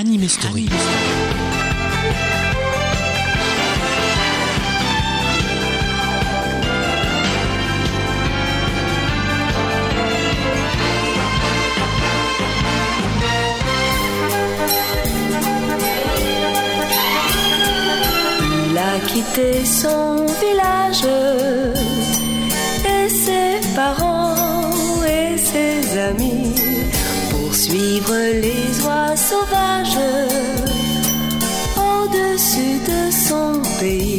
Anime Story. Il a quitté son village et ses parents et ses amis pour suivre les oies sauvages au-dessus de son pays.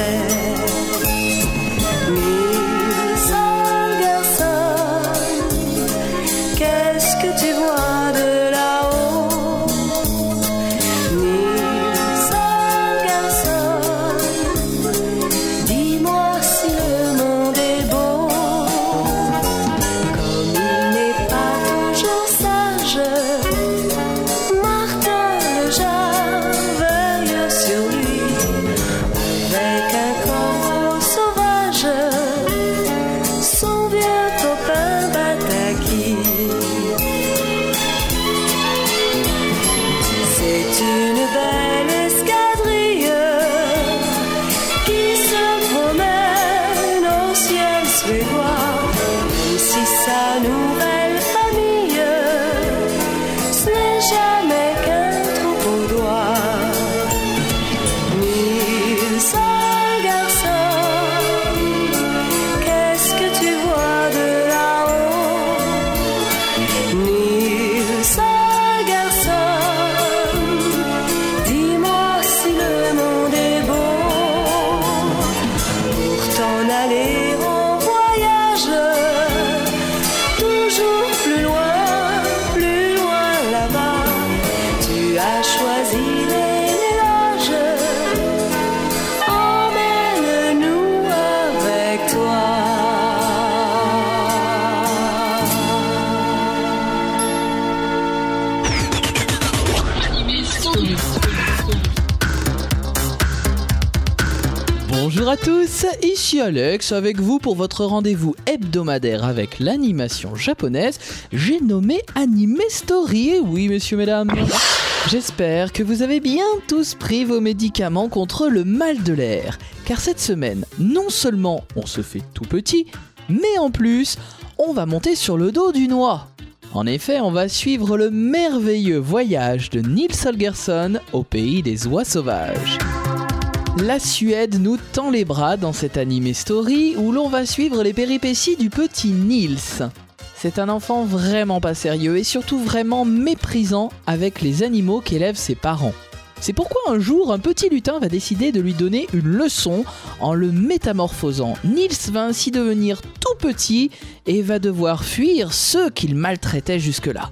Un ici Alex avec vous pour votre rendez-vous hebdomadaire avec l'animation japonaise. J'ai nommé Anime Story, et oui messieurs mesdames. J'espère que vous avez bien tous pris vos médicaments contre le mal de l'air, car cette semaine, non seulement on se fait tout petit, mais en plus, on va monter sur le dos du noix. En effet, on va suivre le merveilleux voyage de Nils Holgersson au pays des oies sauvages. La Suède nous tend les bras dans cette anime story où l'on va suivre les péripéties du petit Nils. C'est un enfant vraiment pas sérieux et surtout vraiment méprisant avec les animaux qu'élèvent ses parents. C'est pourquoi un jour, un petit lutin va décider de lui donner une leçon en le métamorphosant. Nils va ainsi devenir tout petit et va devoir fuir ceux qu'il maltraitait jusque-là.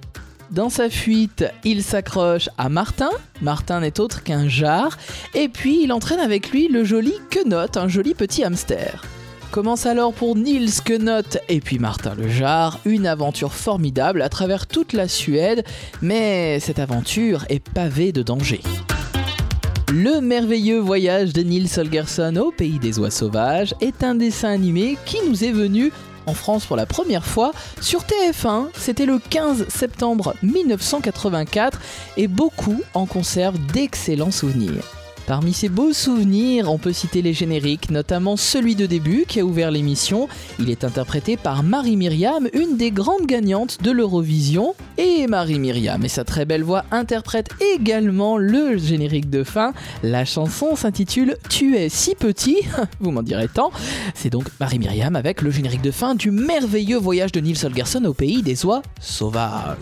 Dans sa fuite, il s'accroche à Martin. Martin n'est autre qu'un jar. Et puis, il entraîne avec lui le joli Quenot, un joli petit hamster. Commence alors pour Nils Quenot et puis Martin le jar une aventure formidable à travers toute la Suède, mais cette aventure est pavée de dangers. Le merveilleux voyage de Nils Holgersson au pays des oies sauvages est un dessin animé qui nous est venu en France pour la première fois sur TF1. C'était le 15 septembre 1984 et beaucoup en conservent d'excellents souvenirs. Parmi ses beaux souvenirs, on peut citer les génériques, notamment celui de début qui a ouvert l'émission. Il est interprété par Marie Myriam, une des grandes gagnantes de l'Eurovision. Et Marie Myriam et sa très belle voix interprètent également le générique de fin. La chanson s'intitule Tu es si petit, vous m'en direz tant. C'est donc Marie Myriam avec le générique de fin du merveilleux voyage de Nils Holgersson au pays des oies sauvages.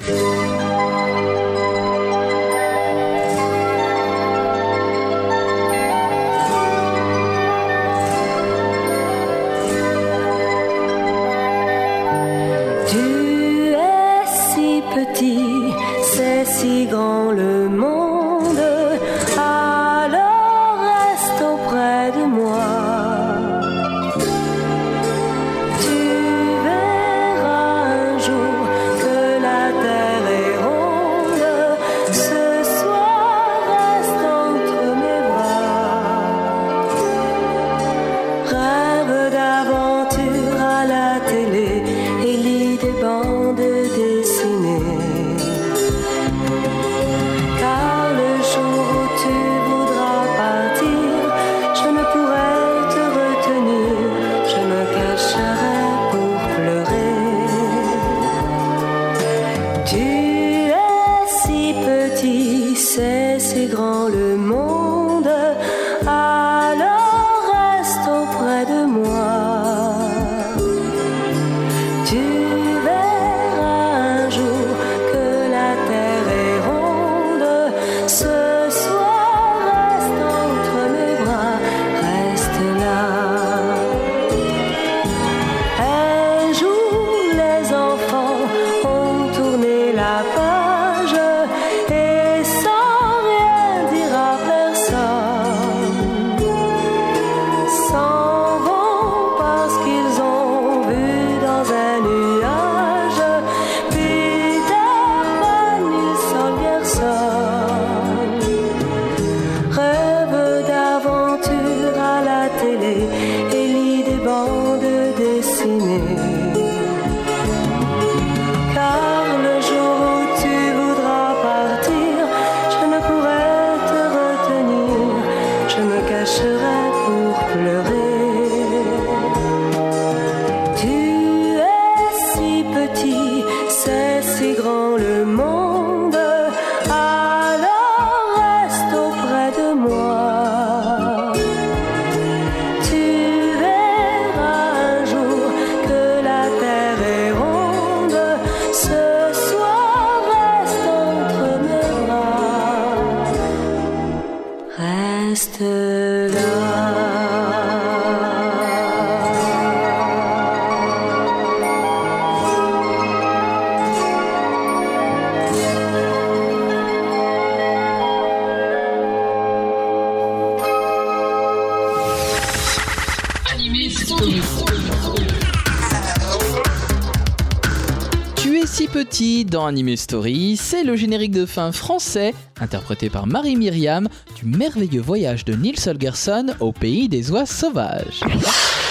Dans Anime Story, c'est le générique de fin français, interprété par Marie Myriam, du merveilleux voyage de Nils Holgersson au pays des oies sauvages.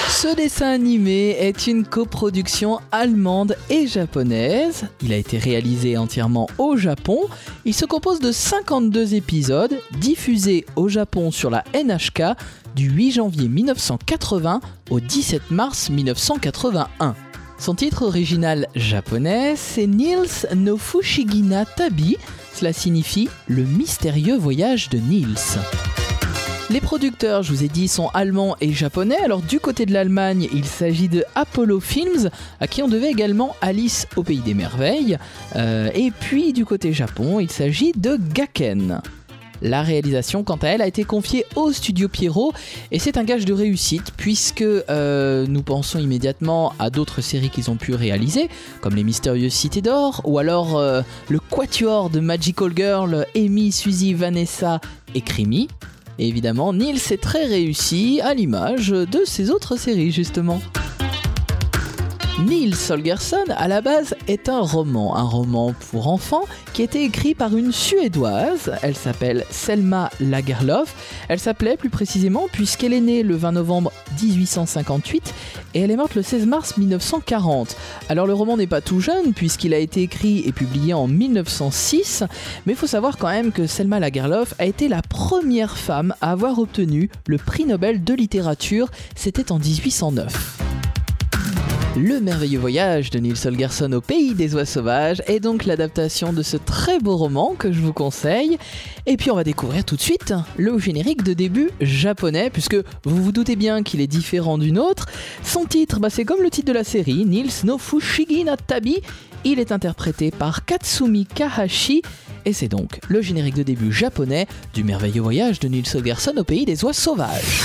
Ce dessin animé est une coproduction allemande et japonaise. Il a été réalisé entièrement au Japon. Il se compose de 52 épisodes diffusés au Japon sur la NHK du 8 janvier 1980 au 17 mars 1981. Son titre original japonais, c'est Nils no Fushigina Tabi. Cela signifie le mystérieux voyage de Nils. Les producteurs, je vous ai dit, sont allemands et japonais. Alors du côté de l'Allemagne, il s'agit de Apollo Films, à qui on devait également Alice au pays des merveilles. Euh, et puis du côté Japon, il s'agit de Gaken. La réalisation, quant à elle, a été confiée au studio Pierrot et c'est un gage de réussite puisque euh, nous pensons immédiatement à d'autres séries qu'ils ont pu réaliser, comme Les Mystérieuses Cités d'Or ou alors euh, le Quatuor de Magical Girl, Amy, Suzy, Vanessa et Crimi. Évidemment, Nils est très réussi à l'image de ses autres séries justement. Nils Holgersson, à la base, est un roman, un roman pour enfants qui a été écrit par une Suédoise. Elle s'appelle Selma Lagerlof. Elle s'appelait plus précisément puisqu'elle est née le 20 novembre 1858 et elle est morte le 16 mars 1940. Alors le roman n'est pas tout jeune puisqu'il a été écrit et publié en 1906, mais il faut savoir quand même que Selma Lagerlof a été la première femme à avoir obtenu le prix Nobel de littérature, c'était en 1809. Le merveilleux voyage de Nils Holgersson au pays des oies sauvages est donc l'adaptation de ce très beau roman que je vous conseille. Et puis on va découvrir tout de suite le générique de début japonais, puisque vous vous doutez bien qu'il est différent d'une autre. Son titre, bah, c'est comme le titre de la série, Nils no Fushigi na Tabi. Il est interprété par Katsumi Kahashi. Et c'est donc le générique de début japonais du merveilleux voyage de Nils Holgersson au pays des oies sauvages.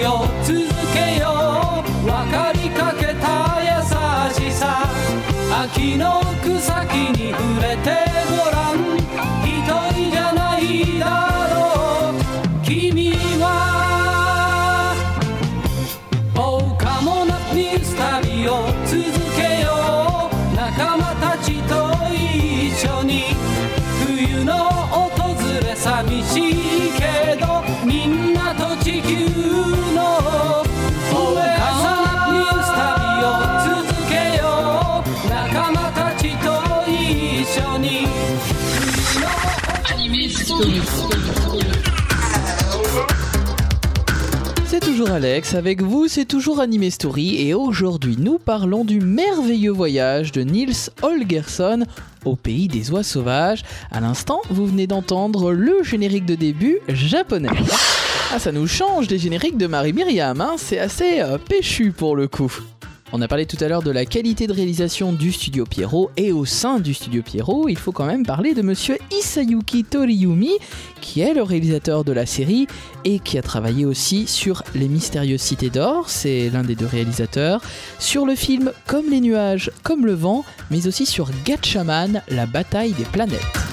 旅を続けよう。分かりかけた優しさ。秋の草木に触れてごらん。Alex, avec vous c'est toujours Anime Story et aujourd'hui nous parlons du merveilleux voyage de Nils Holgersson au pays des oies sauvages. À l'instant, vous venez d'entendre le générique de début japonais. Ah, ça nous change des génériques de Marie Myriam, hein c'est assez euh, péchu pour le coup. On a parlé tout à l'heure de la qualité de réalisation du studio Pierrot et au sein du studio Pierrot, il faut quand même parler de monsieur Isayuki Toriyumi qui est le réalisateur de la série et qui a travaillé aussi sur Les Mystérieuses Cités d'Or, c'est l'un des deux réalisateurs, sur le film Comme les nuages, comme le vent, mais aussi sur Gatchaman, la bataille des planètes.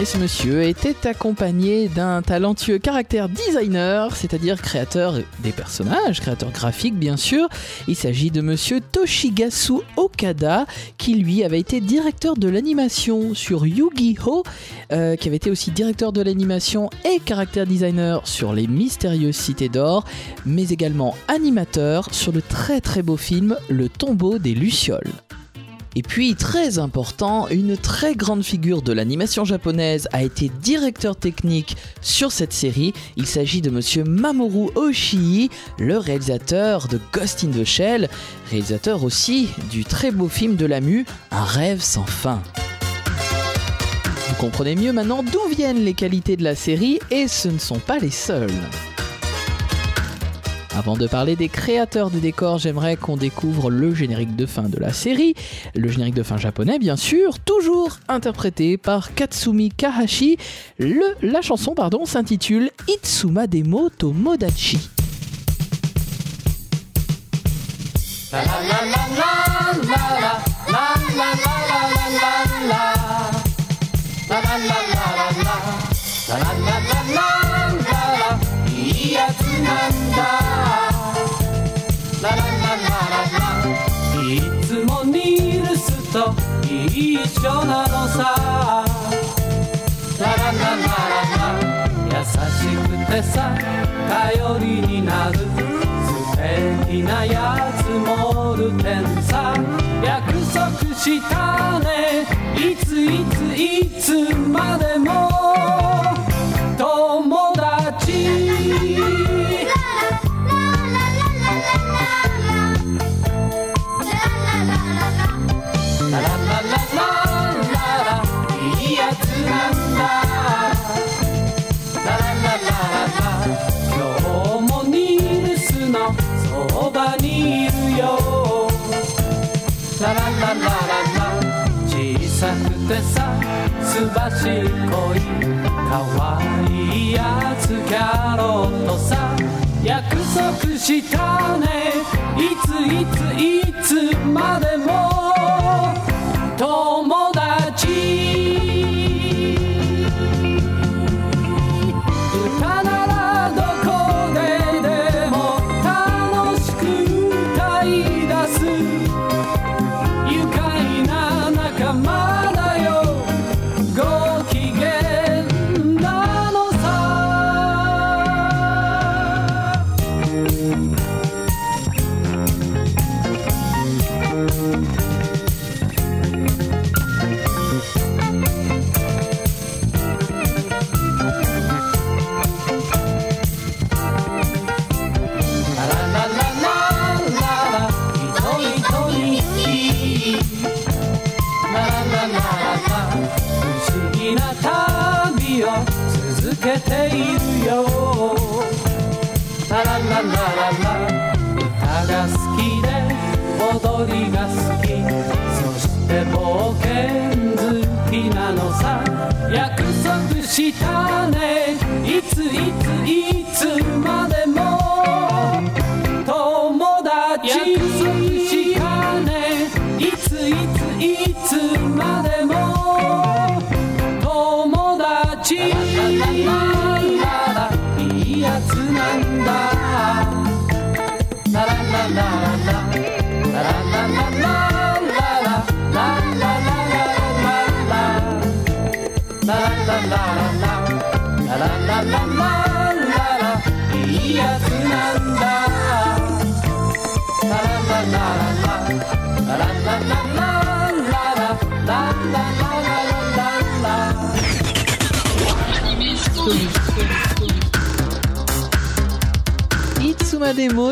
Et ce monsieur était accompagné d'un talentueux caractère designer, c'est-à-dire créateur des personnages, créateur graphique bien sûr. Il s'agit de monsieur Toshigasu Okada, qui lui avait été directeur de l'animation sur Yu-Gi-Oh! euh, qui avait été aussi directeur de l'animation et caractère designer sur Les Mystérieuses Cités d'Or, mais également animateur sur le très très beau film Le tombeau des Lucioles. Et puis, très important, une très grande figure de l'animation japonaise a été directeur technique sur cette série. Il s'agit de monsieur Mamoru Oshii, le réalisateur de Ghost in the Shell, réalisateur aussi du très beau film de Lamu, Un rêve sans fin. Vous comprenez mieux maintenant d'où viennent les qualités de la série et ce ne sont pas les seules. Avant de parler des créateurs des décors, j'aimerais qu'on découvre le générique de fin de la série, le générique de fin japonais bien sûr, toujours interprété par Katsumi Kahashi. La chanson pardon s'intitule Itsuma Demo Tomodachi.「いってさ頼りになる」「素敵なやつモルテンさ」「約束したね。いついついつまでも。よ。ララララララ。小さくてさすばしっこいかわいいやつキャロットさ。約束したね。いついついつまでも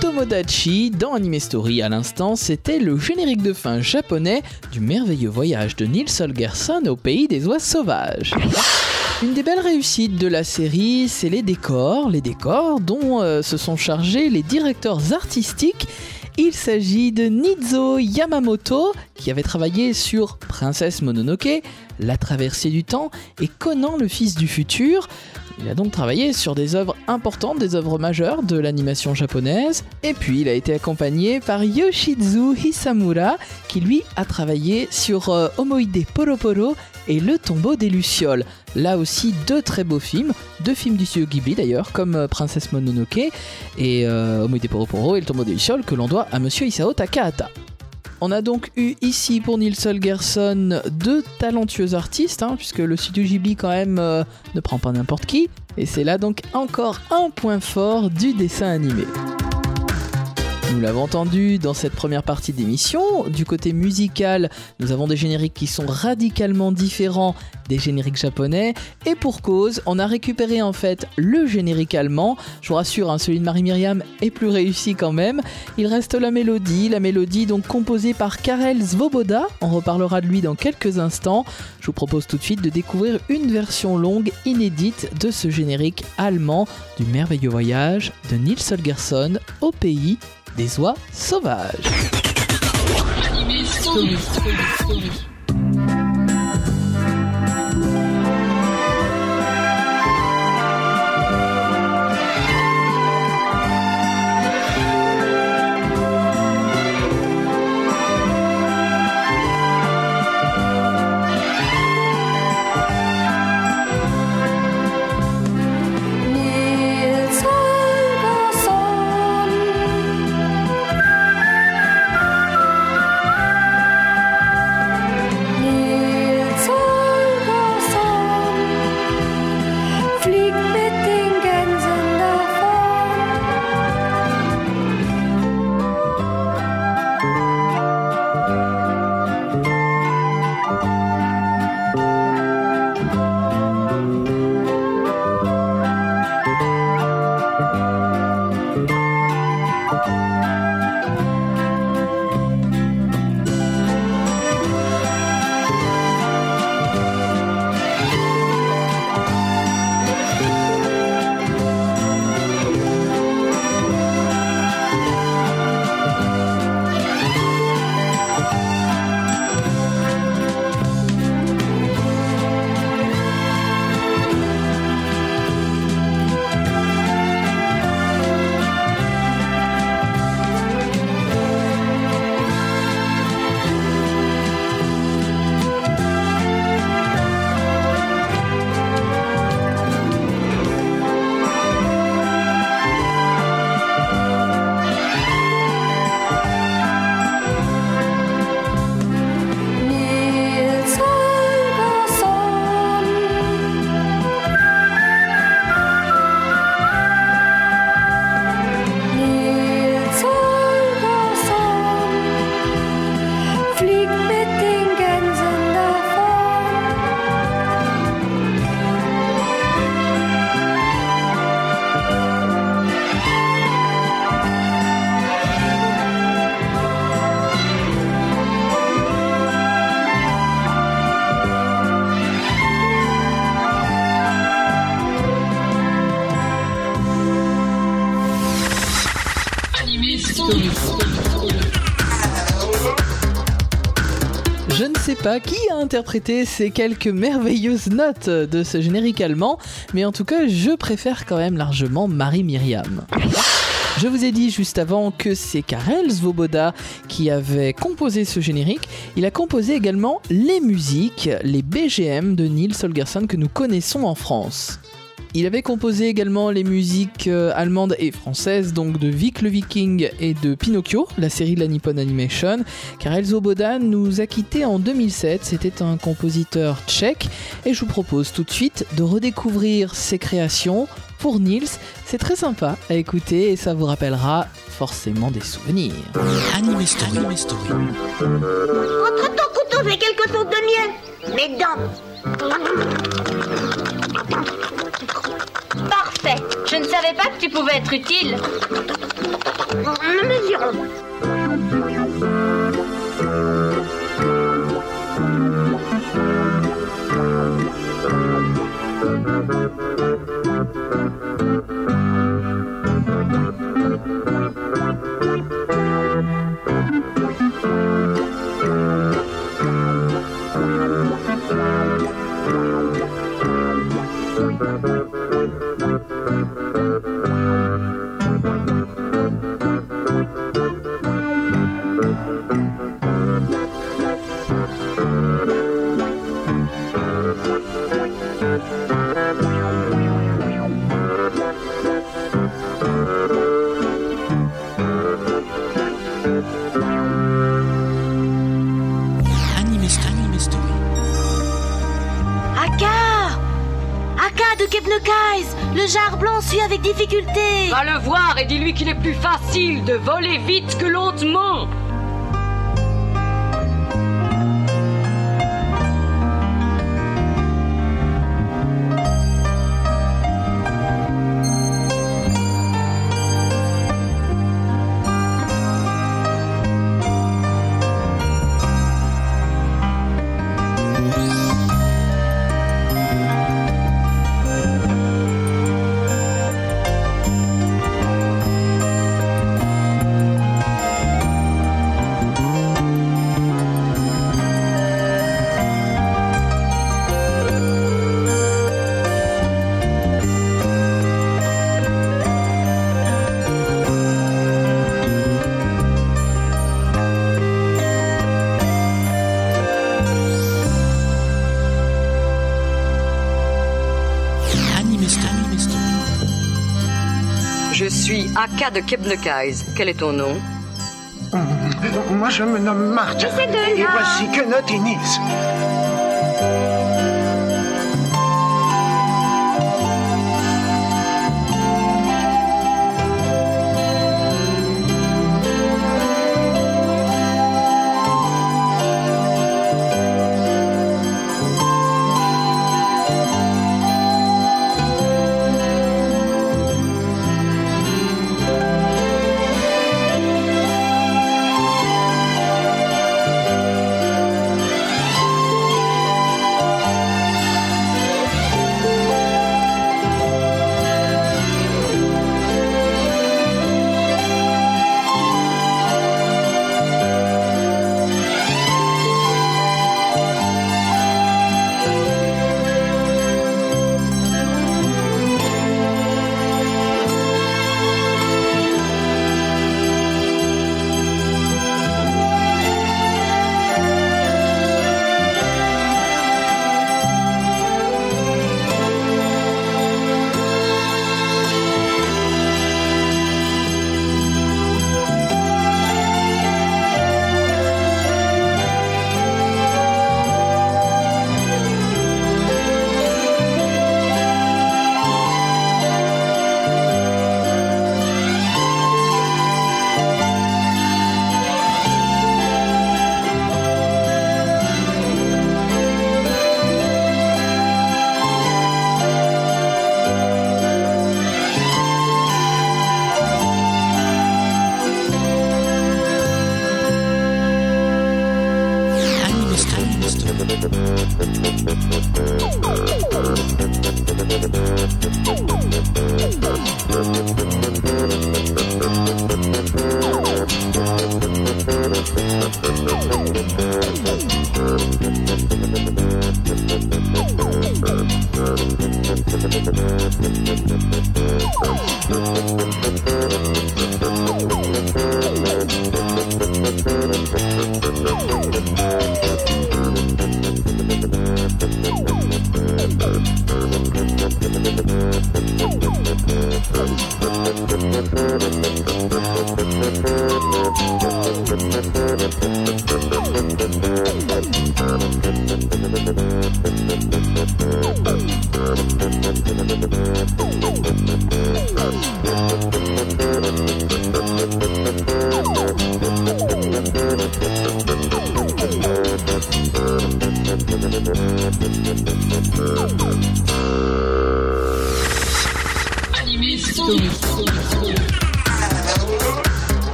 Tomodachi dans Anime Story à l'instant, c'était le générique de fin japonais du merveilleux voyage de Nils Holgersson au pays des oies sauvages. Une des belles réussites de la série, c'est les décors, les décors dont euh, se sont chargés les directeurs artistiques. Il s'agit de Nizo Yamamoto, qui avait travaillé sur Princesse Mononoke, La traversée du temps et Conan le fils du futur. Il a donc travaillé sur des œuvres importantes, des œuvres majeures de l'animation japonaise. Et puis il a été accompagné par Yoshizu Hisamura, qui lui a travaillé sur euh, Omoide Poroporo et Le tombeau des Lucioles. Là aussi, deux très beaux films, deux films du studio Ghibli d'ailleurs, comme euh, Princesse Mononoke et euh, Omoide Poroporo et Le tombeau des Lucioles, que l'on doit à monsieur Isao Takahata. On a donc eu ici pour Nils Holgersson deux talentueux artistes, hein, puisque le studio Ghibli quand même euh, ne prend pas n'importe qui. Et c'est là donc encore un point fort du dessin animé. Nous l'avons entendu dans cette première partie d'émission. Du côté musical, nous avons des génériques qui sont radicalement différents des génériques japonais. Et pour cause, on a récupéré en fait le générique allemand. Je vous rassure, hein, celui de Marie-Myriam est plus réussi quand même. Il reste la mélodie, la mélodie donc composée par Karel Svoboda. On reparlera de lui dans quelques instants. Je vous propose tout de suite de découvrir une version longue inédite de ce générique allemand du merveilleux voyage de Nils Holgersson au pays des oies sauvages. Je ne sais pas qui a interprété ces quelques merveilleuses notes de ce générique allemand, mais en tout cas, je préfère quand même largement Marie-Myriam. Je vous ai dit juste avant que c'est Karel Svoboda qui avait composé ce générique. Il a composé également les musiques, les BGM de Nils Holgersson que nous connaissons en France. Il avait composé également les musiques euh, allemandes et françaises, donc de Vic le Viking et de Pinocchio, la série de la Nippon Animation. Karel Zoboda nous a quittés en 2007, c'était un compositeur tchèque, et je vous propose tout de suite de redécouvrir ses créations pour Nils. C'est très sympa à écouter et ça vous rappellera forcément des souvenirs. Anime Story. Anime Story. Entre ton couteau, fais quelque chose de mieux. Mes dents. Parfait. Je ne savais pas que tu pouvais être utile. Nous mesurons. Blanc suit avec difficulté Va le voir et dis-lui qu'il est plus facile de voler vite que lentement. Aka de Kebnekaise. Quel est ton nom Moi, je me nomme Marthe. Et voici Quenot et Nils.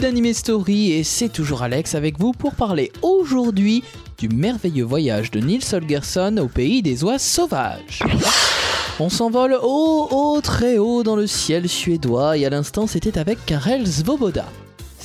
d'Anime Story et c'est toujours Alex avec vous pour parler aujourd'hui du merveilleux voyage de Nils Holgersson au pays des oies sauvages. On s'envole haut, haut, très haut dans le ciel suédois et à l'instant c'était avec Karel Svoboda.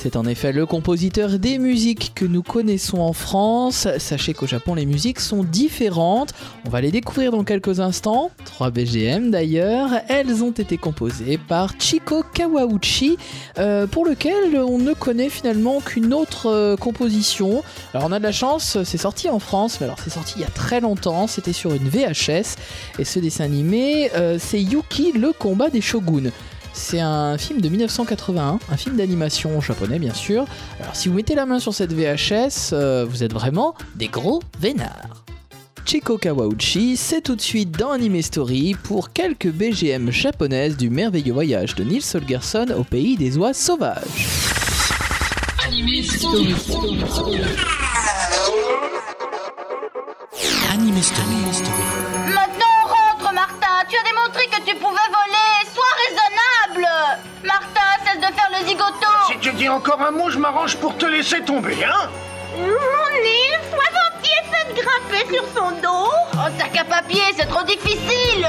C'est en effet le compositeur des musiques que nous connaissons en France. Sachez qu'au Japon, les musiques sont différentes. On va les découvrir dans quelques instants. 3 BGM d'ailleurs. Elles ont été composées par Chiko Kawauchi, euh, pour lequel on ne connaît finalement qu'une autre euh, composition. Alors on a de la chance, c'est sorti en France, mais alors c'est sorti il y a très longtemps. C'était sur une VHS. Et ce dessin animé, euh, c'est Yuki, le combat des shoguns. C'est un film de 1981, un film d'animation japonais bien sûr. Alors si vous mettez la main sur cette VHS, euh, vous êtes vraiment des gros vénards. Chiko Kawauchi. C'est tout de suite dans Anime Story pour quelques BGM japonaises du merveilleux voyage de Nils Holgersson au pays des oies sauvages. Anime Story. Maintenant, on rentre, Martin. Tu as démontré que tu pouvais voler. Martin, cesse de faire le zigoto. Si tu dis encore un mot, je m'arrange pour te laisser tomber, hein Mon Nils, sois gentil et grimper sur son dos. Oh, sac à papier, c'est trop difficile.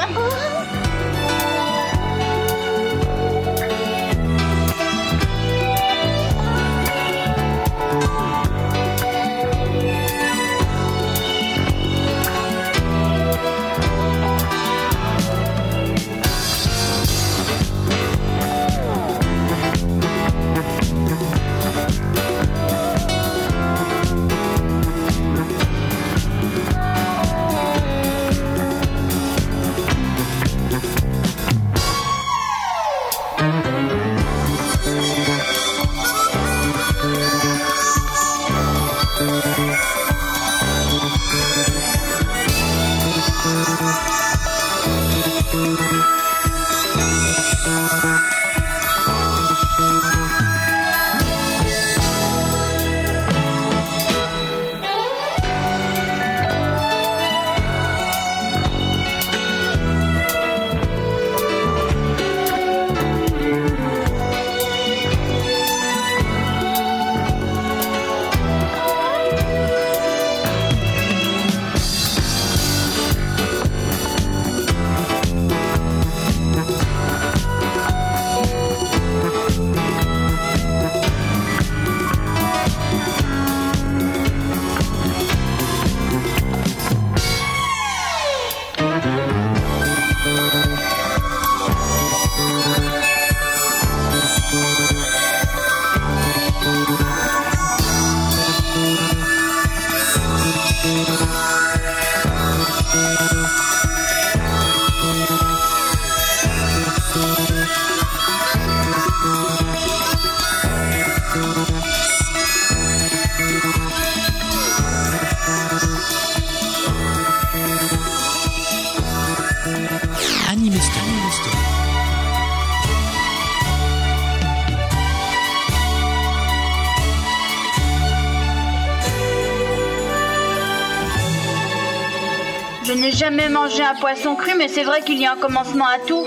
Mangé un poisson cru, mais c'est vrai qu'il y a un commencement à tout.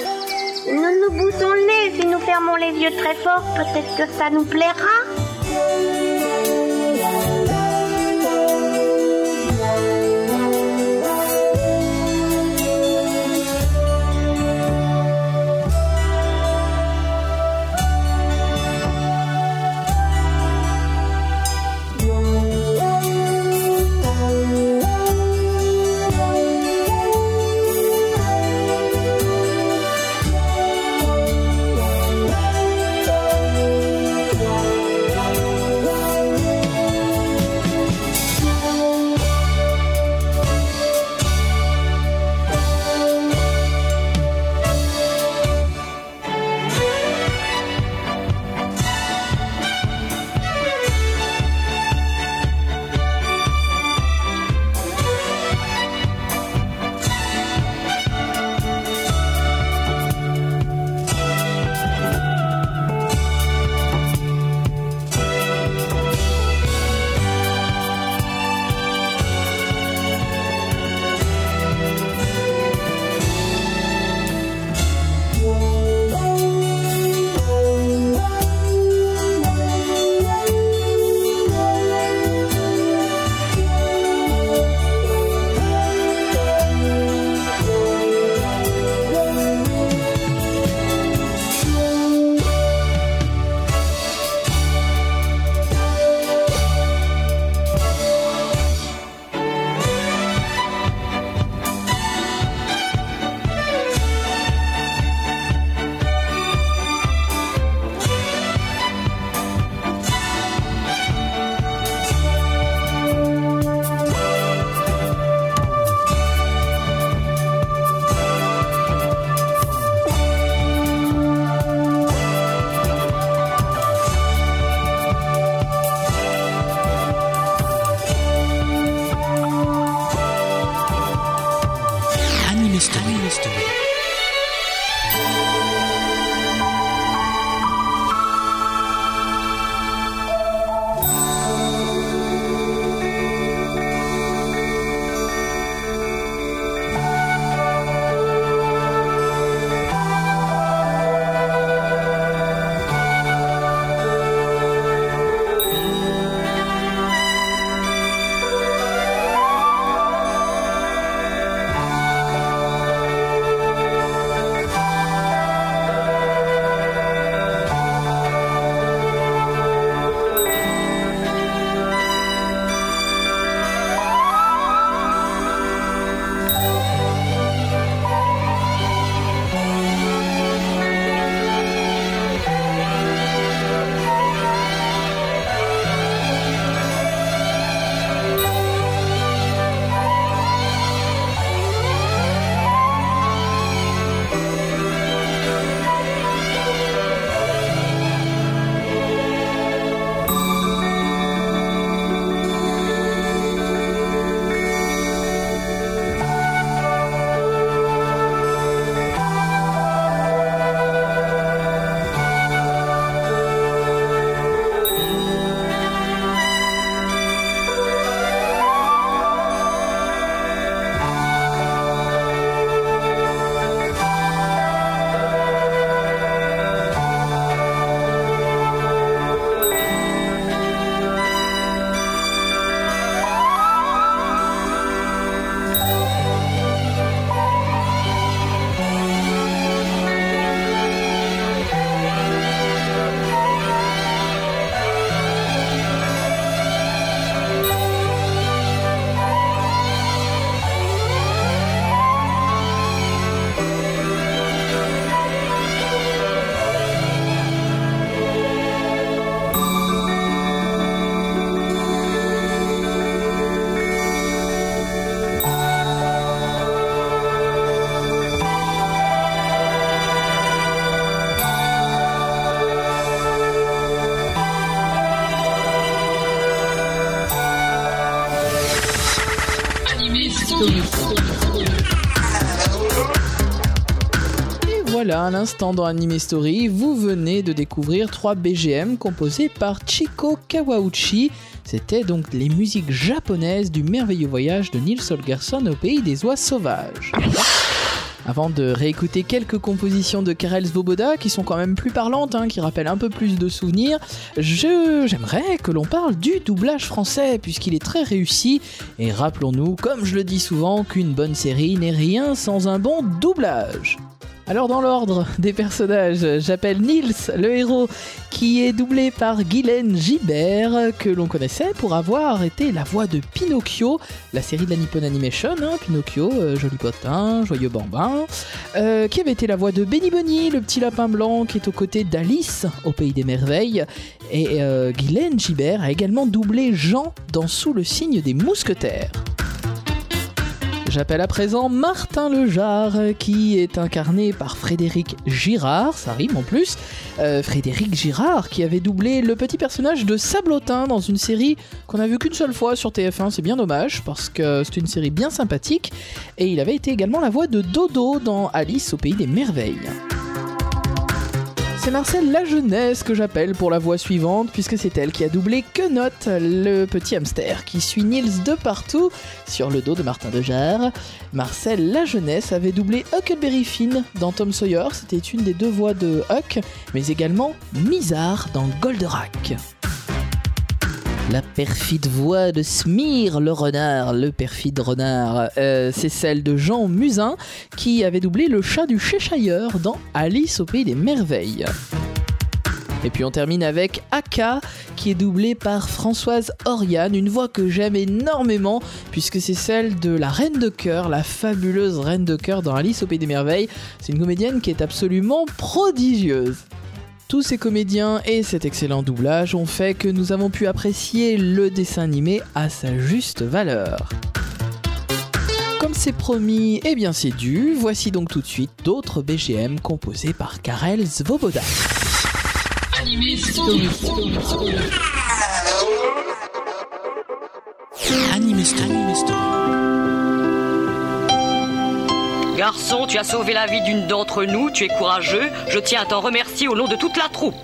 Nous nous boussons le nez si nous fermons les yeux très fort. Peut-être que ça nous plaira. À l'instant dans Anime Story, vous venez de découvrir trois BGM composés par Chiko Kawauchi. C'était donc les musiques japonaises du merveilleux voyage de Nils Holgersson au pays des oies sauvages. Avant de réécouter quelques compositions de Karel Svoboda qui sont quand même plus parlantes, hein, qui rappellent un peu plus de souvenirs, je j'aimerais que l'on parle du doublage français puisqu'il est très réussi. Et rappelons-nous, comme je le dis souvent, qu'une bonne série n'est rien sans un bon doublage. Alors dans l'ordre des personnages, j'appelle Nils, le héros, qui est doublé par Guylaine Gibert, que l'on connaissait pour avoir été la voix de Pinocchio, la série de la Nippon Animation, hein, Pinocchio, euh, joli potin, joyeux bambin, euh, qui avait été la voix de Benny Bunny, le petit lapin blanc qui est aux côtés d'Alice au Pays des Merveilles, et euh, Guylaine Gibert a également doublé Jean dans Sous le signe des mousquetaires. J'appelle à présent Martin Lejar, qui est incarné par Frédéric Girard, ça rime en plus. Euh, Frédéric Girard, qui avait doublé le petit personnage de Sablotin dans une série qu'on a vu qu'une seule fois sur TF1, c'est bien dommage, parce que c'est une série bien sympathique. Et il avait été également la voix de Dodo dans Alice au Pays des Merveilles. C'est Marcel Lajeunesse que j'appelle pour la voix suivante, puisque c'est elle qui a doublé Que le petit hamster qui suit Nils de partout sur le dos de Martin Dejarre. Marcel Lajeunesse avait doublé Huckleberry Finn dans Tom Sawyer, c'était une des deux voix de Huck, mais également Mizar dans Goldorak. La perfide voix de Smir le renard, le perfide renard, euh, c'est celle de Jean Musin qui avait doublé le chat du Cheshire dans Alice au pays des merveilles. Et puis on termine avec Aka qui est doublé par Françoise Oriane, une voix que j'aime énormément puisque c'est celle de la Reine de Cœur, la fabuleuse Reine de Cœur dans Alice au pays des merveilles. C'est une comédienne qui est absolument prodigieuse. Tous ces comédiens et cet excellent doublage ont fait que nous avons pu apprécier le dessin animé à sa juste valeur. Comme c'est promis, et bien c'est dû, voici donc tout de suite d'autres BGM composés par Karel Svoboda. Garçon, tu as sauvé la vie d'une d'entre nous, tu es courageux, je tiens à t'en remercier au nom de toute la troupe.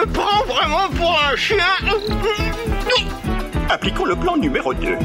Me prends vraiment pour un chien Appliquons le plan numéro 2.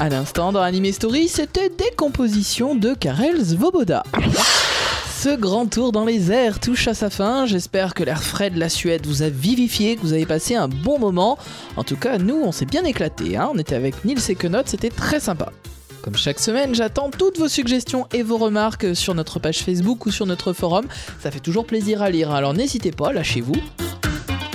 À l'instant, dans Anime Story, c'était des compositions de Karel Svoboda. Ce grand tour dans les airs touche à sa fin. J'espère que l'air frais de la Suède vous a vivifié, que vous avez passé un bon moment. En tout cas, nous, on s'est bien éclaté. hein. On était avec Nils et Kenot, c'était très sympa. Comme chaque semaine, j'attends toutes vos suggestions et vos remarques sur notre page Facebook ou sur notre forum. Ça fait toujours plaisir à lire, alors n'hésitez pas, lâchez-vous.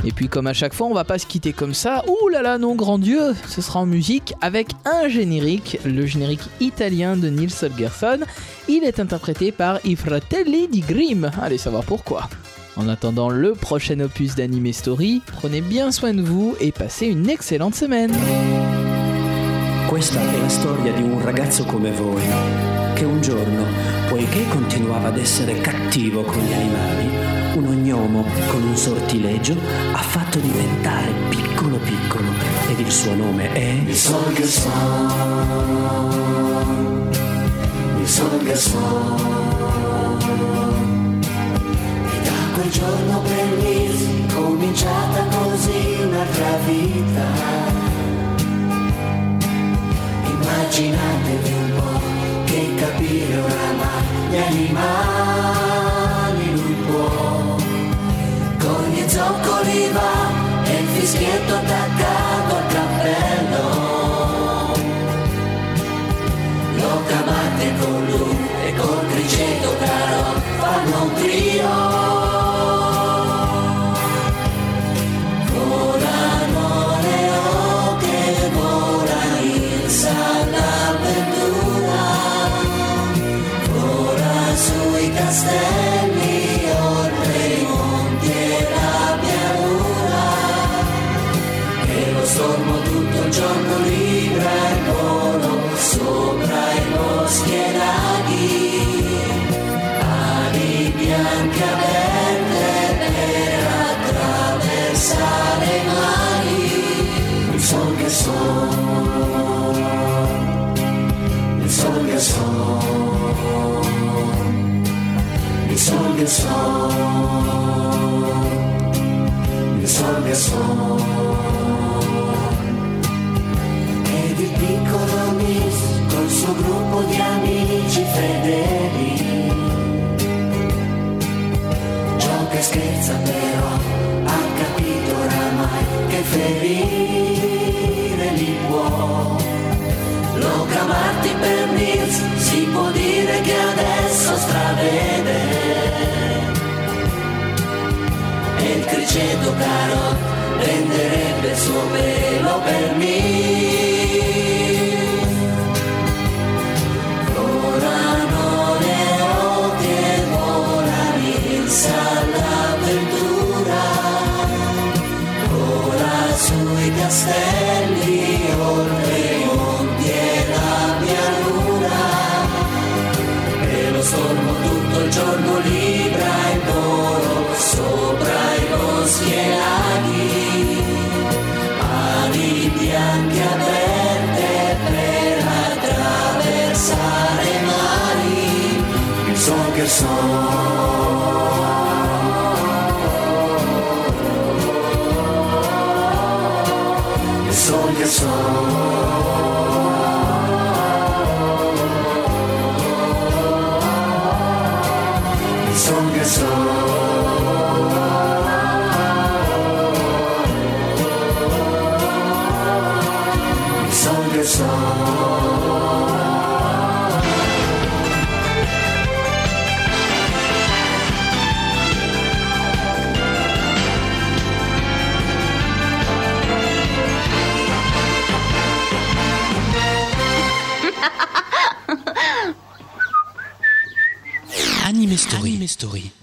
Et puis comme à chaque fois, on va pas se quitter comme ça. Ouh non grand Dieu, ce sera en musique avec un générique, le générique italien de Nils Holgersson. Il est interprété par I Fratelli di Grimm. Allez savoir pourquoi. En attendant le prochain opus d'Anime Story, prenez bien soin de vous et passez une excellente semaine. Un ognomo con un sortileggio ha fatto diventare piccolo piccolo ed il suo nome è... Il sol che il sol che E da quel giorno per lì cominciata così un'altra vita. Immaginatevi un po' che capire oramai gli animali rischietto attaccato al cappello fedeli Gioca e scherza però ha capito oramai che ferire li può. Luca Marti per Nils si può dire che adesso stravede. E il criceto caro prenderebbe il suo pelo per me che Anime Story. Anime Story.